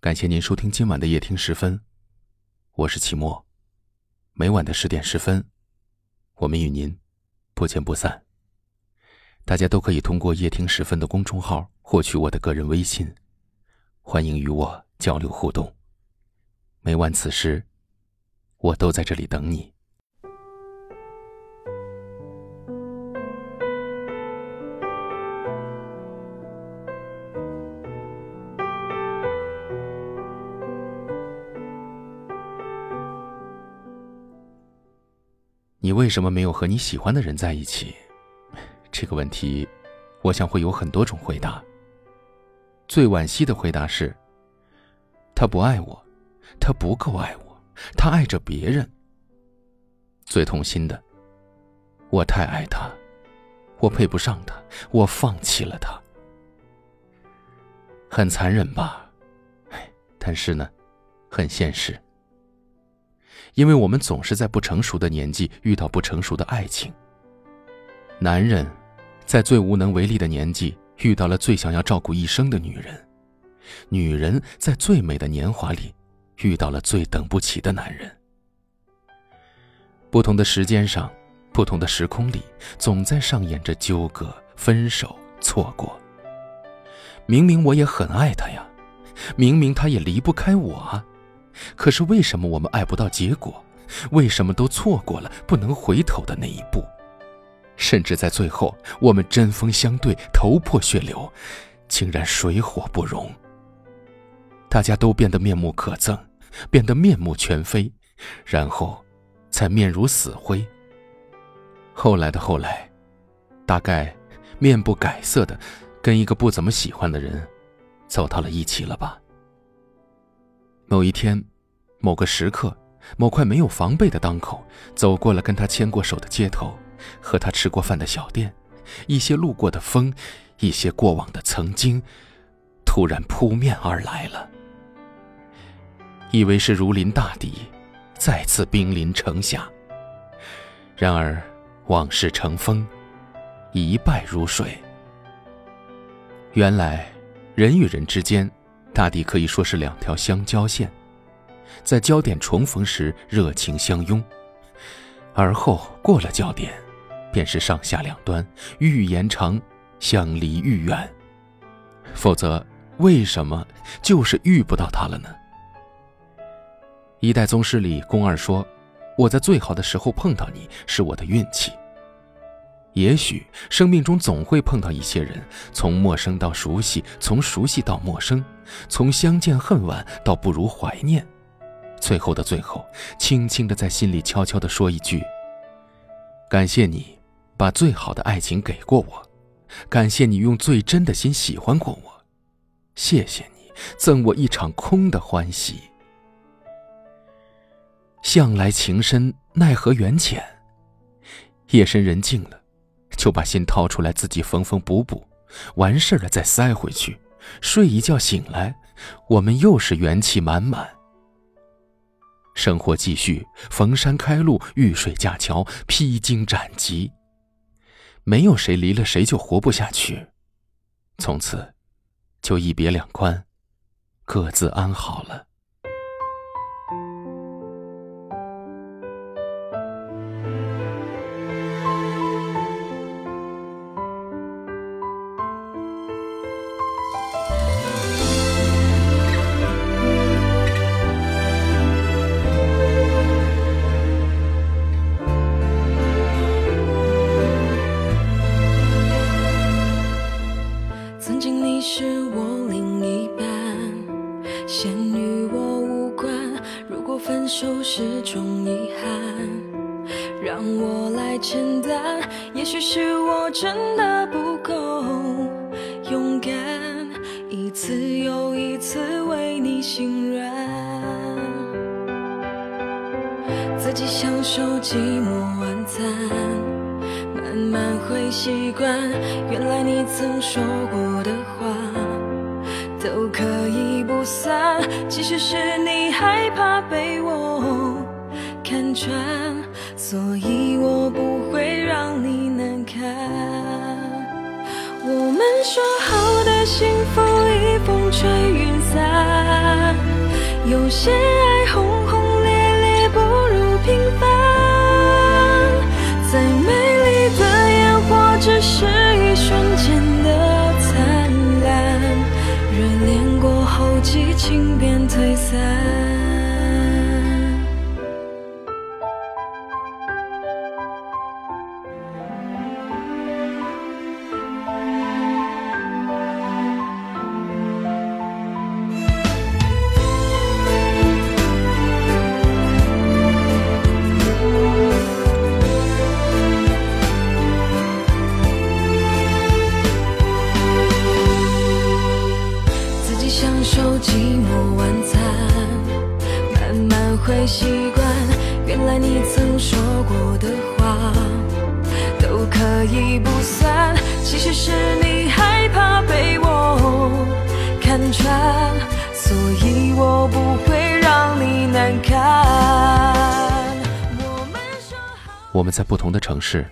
感谢您收听今晚的夜听十分，我是齐墨。每晚的十点十分，我们与您不见不散。大家都可以通过夜听十分的公众号获取我的个人微信，欢迎与我交流互动。每晚此时，我都在这里等你。你为什么没有和你喜欢的人在一起？这个问题，我想会有很多种回答。最惋惜的回答是：他不爱我，他不够爱我，他爱着别人。最痛心的，我太爱他，我配不上他，我放弃了他。很残忍吧？但是呢，很现实。因为我们总是在不成熟的年纪遇到不成熟的爱情。男人，在最无能为力的年纪遇到了最想要照顾一生的女人；女人在最美的年华里遇到了最等不起的男人。不同的时间上，不同的时空里，总在上演着纠葛、分手、错过。明明我也很爱他呀，明明他也离不开我啊。可是为什么我们爱不到结果？为什么都错过了不能回头的那一步？甚至在最后，我们针锋相对，头破血流，竟然水火不容。大家都变得面目可憎，变得面目全非，然后，才面如死灰。后来的后来，大概面不改色的，跟一个不怎么喜欢的人，走到了一起了吧。某一天，某个时刻，某块没有防备的当口，走过了跟他牵过手的街头，和他吃过饭的小店，一些路过的风，一些过往的曾经，突然扑面而来了。以为是如临大敌，再次兵临城下。然而，往事成风，一败如水。原来，人与人之间。大抵可以说是两条相交线，在交点重逢时热情相拥，而后过了交点，便是上下两端愈延长，相离愈远。否则，为什么就是遇不到他了呢？一代宗师里，宫二说：“我在最好的时候碰到你，是我的运气。”也许生命中总会碰到一些人，从陌生到熟悉，从熟悉到陌生，从相见恨晚到不如怀念，最后的最后，轻轻的在心里悄悄的说一句：“感谢你，把最好的爱情给过我，感谢你用最真的心喜欢过我，谢谢你赠我一场空的欢喜。向来情深，奈何缘浅。夜深人静了。”就把心掏出来，自己缝缝补补，完事了再塞回去，睡一觉醒来，我们又是元气满满。生活继续，逢山开路，遇水架桥，披荆斩棘。没有谁离了谁就活不下去，从此，就一别两宽，各自安好了。就是种遗憾，让我来承担。也许是我真的不够勇敢，一次又一次为你心软，自己享受寂寞晚餐，慢慢会习惯。原来你曾说过的话。都可以不散，其实是你害怕被我所以我不会让你难堪。我们说好的幸福，已风吹云散。有些爱轰轰烈烈不如平凡，再美丽的烟火只是一瞬间的灿烂，热恋过后激情便退散。寂寞晚餐，慢慢会习惯。原来你曾说过的话，都可以不算。其实是你害怕被我看穿，所以我不会让你难堪。我们说好，我们在不同的城市，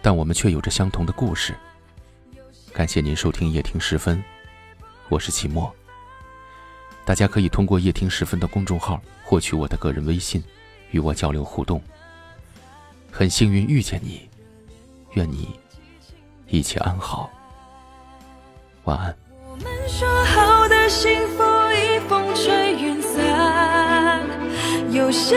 但我们却有着相同的故事。感谢您收听夜听时分，我是齐墨。大家可以通过夜听十分的公众号获取我的个人微信，与我交流互动。很幸运遇见你，愿你一切安好，晚安。我们说好的幸福，已风吹云散，有些。